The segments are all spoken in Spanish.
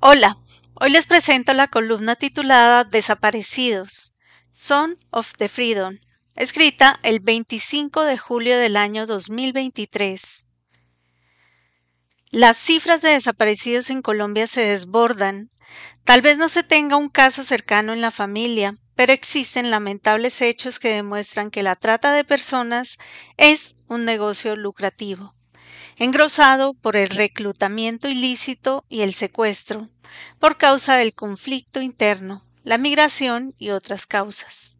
Hola, hoy les presento la columna titulada Desaparecidos, Son of the Freedom, escrita el 25 de julio del año 2023. Las cifras de desaparecidos en Colombia se desbordan. Tal vez no se tenga un caso cercano en la familia, pero existen lamentables hechos que demuestran que la trata de personas es un negocio lucrativo engrosado por el reclutamiento ilícito y el secuestro, por causa del conflicto interno, la migración y otras causas.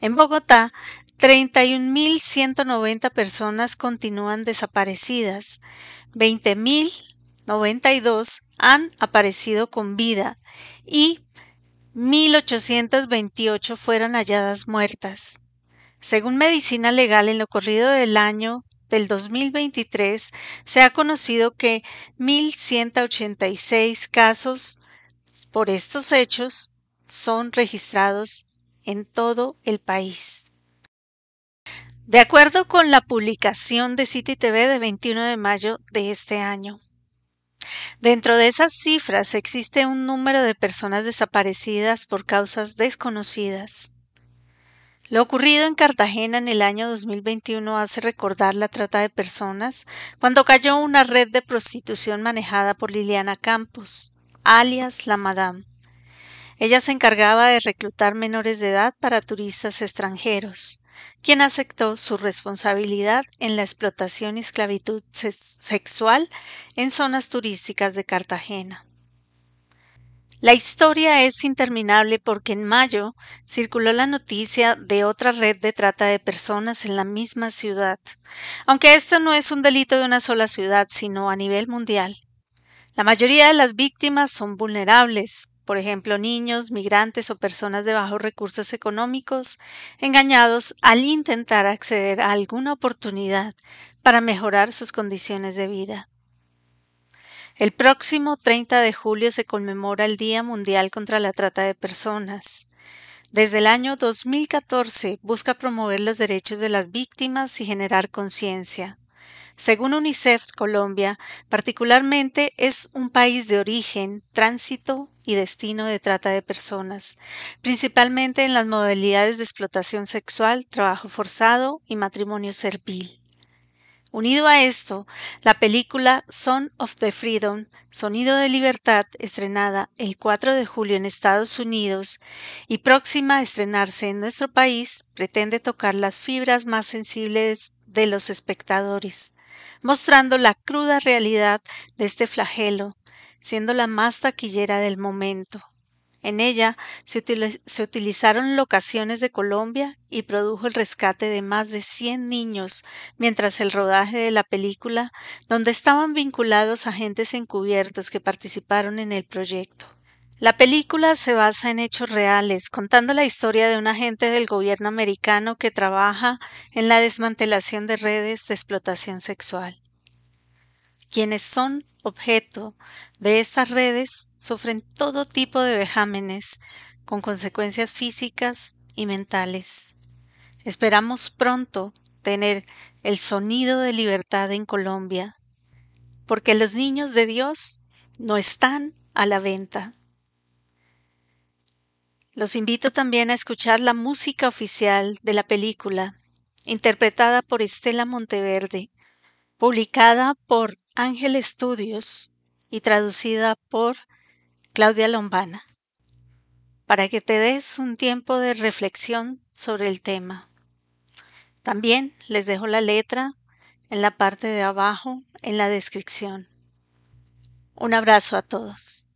En Bogotá, 31.190 personas continúan desaparecidas, 20.092 han aparecido con vida y 1.828 fueron halladas muertas. Según Medicina Legal, en lo corrido del año del 2023 se ha conocido que 1.186 casos por estos hechos son registrados en todo el país. De acuerdo con la publicación de City TV de 21 de mayo de este año, Dentro de esas cifras existe un número de personas desaparecidas por causas desconocidas. Lo ocurrido en Cartagena en el año 2021 hace recordar la trata de personas cuando cayó una red de prostitución manejada por Liliana Campos, alias la Madame. Ella se encargaba de reclutar menores de edad para turistas extranjeros, quien aceptó su responsabilidad en la explotación y esclavitud sexual en zonas turísticas de Cartagena. La historia es interminable porque en mayo circuló la noticia de otra red de trata de personas en la misma ciudad, aunque esto no es un delito de una sola ciudad, sino a nivel mundial. La mayoría de las víctimas son vulnerables, por ejemplo, niños, migrantes o personas de bajos recursos económicos, engañados al intentar acceder a alguna oportunidad para mejorar sus condiciones de vida. El próximo 30 de julio se conmemora el Día Mundial contra la Trata de Personas. Desde el año 2014 busca promover los derechos de las víctimas y generar conciencia. Según UNICEF Colombia, particularmente es un país de origen, tránsito y destino de trata de personas, principalmente en las modalidades de explotación sexual, trabajo forzado y matrimonio servil. Unido a esto, la película Son of the Freedom, Sonido de Libertad, estrenada el 4 de julio en Estados Unidos y próxima a estrenarse en nuestro país, pretende tocar las fibras más sensibles de los espectadores, mostrando la cruda realidad de este flagelo, siendo la más taquillera del momento. En ella se, utilizaron locaciones de Colombia y produjo el rescate de más de 100 niños mientras el rodaje de la película, donde estaban vinculados agentes encubiertos que participaron en el proyecto. La película se basa en hechos reales, contando la historia de un agente del gobierno americano que trabaja en la desmantelación de redes de explotación sexual. Quienes son objeto de estas redes sufren todo tipo de vejámenes con consecuencias físicas y mentales. Esperamos pronto tener el sonido de libertad en Colombia, porque los niños de Dios no están a la venta. Los invito también a escuchar la música oficial de la película, interpretada por Estela Monteverde, publicada por Ángel Estudios y traducida por Claudia Lombana, para que te des un tiempo de reflexión sobre el tema. También les dejo la letra en la parte de abajo en la descripción. Un abrazo a todos.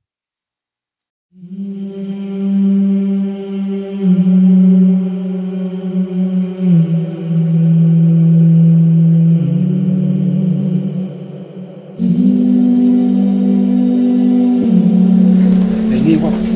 Se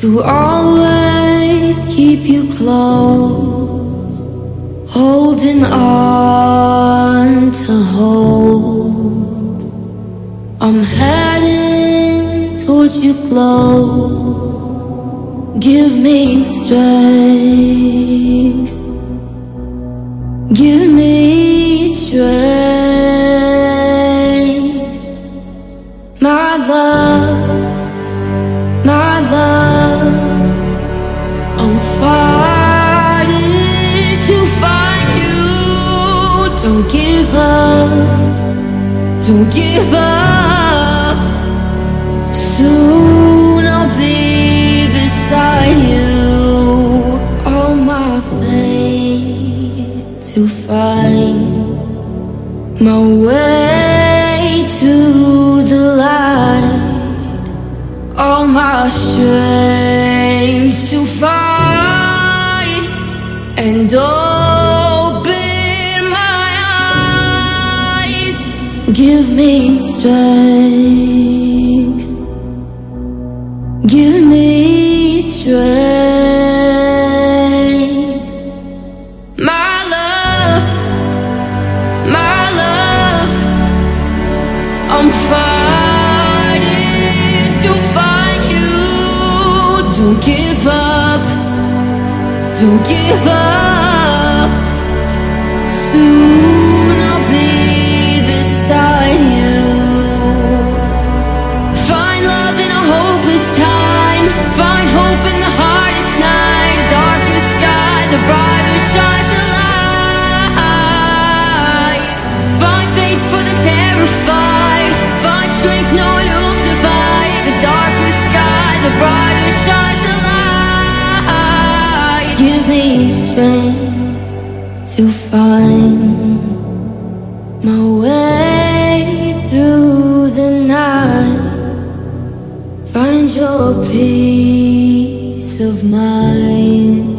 to always keep you close, holding on to hope. I'm heading towards your glow. Give me strength. Give me Don't give up. Don't give up. Soon I'll be beside you. All my faith to find my way Give me strength. Give me strength. My love, my love. I'm fighting to find you. Don't give up. Don't give up. Strength to find my way through the night. Find your peace of mind.